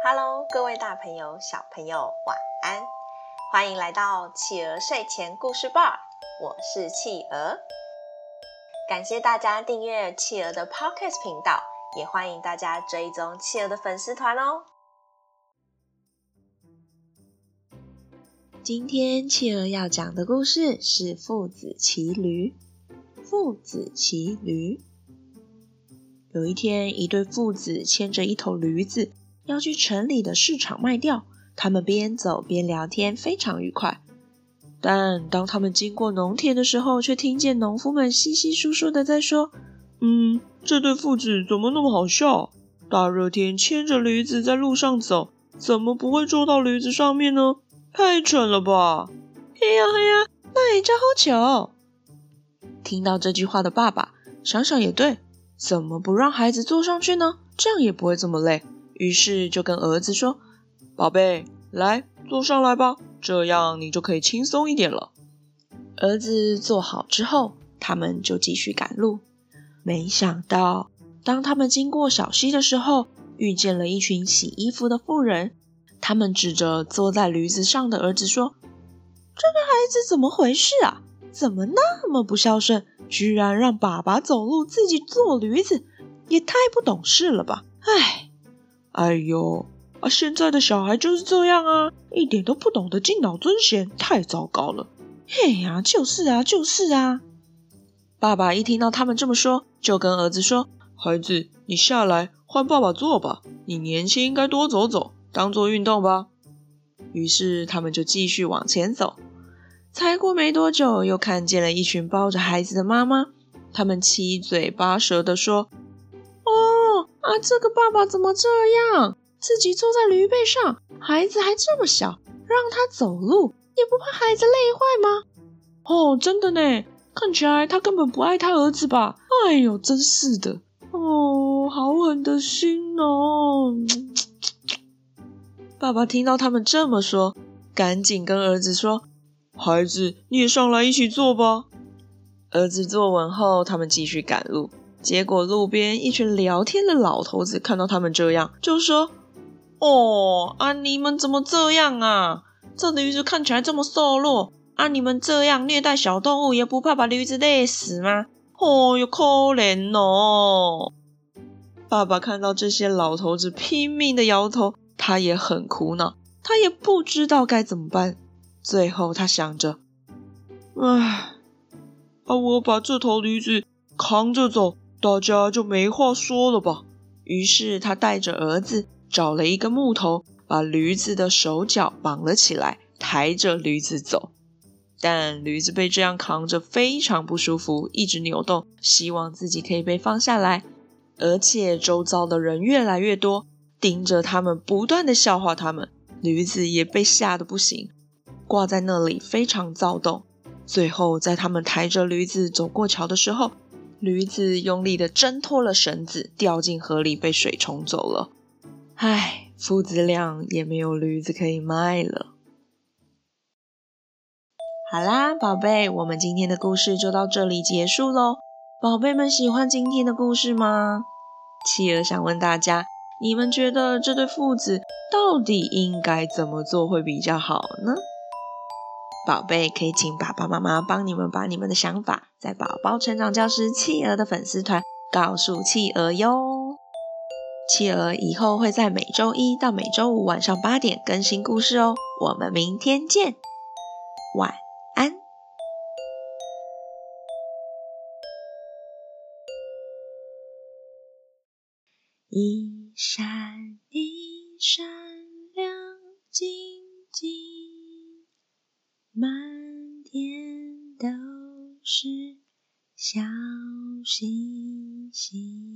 Hello，各位大朋友、小朋友，晚安！欢迎来到企鹅睡前故事吧，我是企鹅。感谢大家订阅企鹅的 Podcast 频道，也欢迎大家追踪企鹅的粉丝团哦。今天企鹅要讲的故事是父子骑驴。父子骑驴。有一天，一对父子牵着一头驴子要去城里的市场卖掉。他们边走边聊天，非常愉快。但当他们经过农田的时候，却听见农夫们稀稀疏疏的在说：“嗯，这对父子怎么那么好笑？大热天牵着驴子在路上走，怎么不会坐到驴子上面呢？太蠢了吧！”嘿呀嘿呀，那也叫好巧。听到这句话的爸爸想想也对，怎么不让孩子坐上去呢？这样也不会这么累。于是就跟儿子说：“宝贝，来坐上来吧，这样你就可以轻松一点了。”儿子坐好之后，他们就继续赶路。没想到，当他们经过小溪的时候，遇见了一群洗衣服的妇人。他们指着坐在驴子上的儿子说：“这个孩子怎么回事啊？”怎么那么不孝顺，居然让爸爸走路，自己坐驴子，也太不懂事了吧！哎，哎呦，啊，现在的小孩就是这样啊，一点都不懂得敬老尊贤，太糟糕了！嘿呀，就是啊，就是啊！爸爸一听到他们这么说，就跟儿子说：“孩子，你下来换爸爸坐吧，你年轻应该多走走，当做运动吧。”于是他们就继续往前走。才过没多久，又看见了一群抱着孩子的妈妈。他们七嘴八舌地说：“，啊，这个爸爸怎么这样？自己坐在驴背上，孩子还这么小，让他走路也不怕孩子累坏吗？哦，真的呢，看起来他根本不爱他儿子吧？哎呦，真是的！哦，好狠的心哦！”爸爸听到他们这么说，赶紧跟儿子说。孩子，你也上来一起坐吧。儿子坐稳后，他们继续赶路。结果路边一群聊天的老头子看到他们这样，就说：“哦，啊，你们怎么这样啊？这驴子看起来这么瘦弱，啊，你们这样虐待小动物，也不怕把驴子累死吗？哦哟，可怜哦！”爸爸看到这些老头子拼命的摇头，他也很苦恼，他也不知道该怎么办。最后，他想着：“唉，啊，我把这头驴子扛着走，大家就没话说了吧。”于是，他带着儿子找了一个木头，把驴子的手脚绑了起来，抬着驴子走。但驴子被这样扛着非常不舒服，一直扭动，希望自己可以被放下来。而且，周遭的人越来越多，盯着他们，不断的笑话他们。驴子也被吓得不行。挂在那里非常躁动。最后，在他们抬着驴子走过桥的时候，驴子用力地挣脱了绳子，掉进河里，被水冲走了。唉，父子俩也没有驴子可以卖了。好啦，宝贝，我们今天的故事就到这里结束喽。宝贝们喜欢今天的故事吗？企鹅想问大家，你们觉得这对父子到底应该怎么做会比较好呢？宝贝，可以请爸爸妈妈帮你们把你们的想法在宝宝成长教室企鹅的粉丝团告诉企鹅哟。企鹅以后会在每周一到每周五晚上八点更新故事哦。我们明天见，晚安。一闪一闪亮晶晶。满天小星星。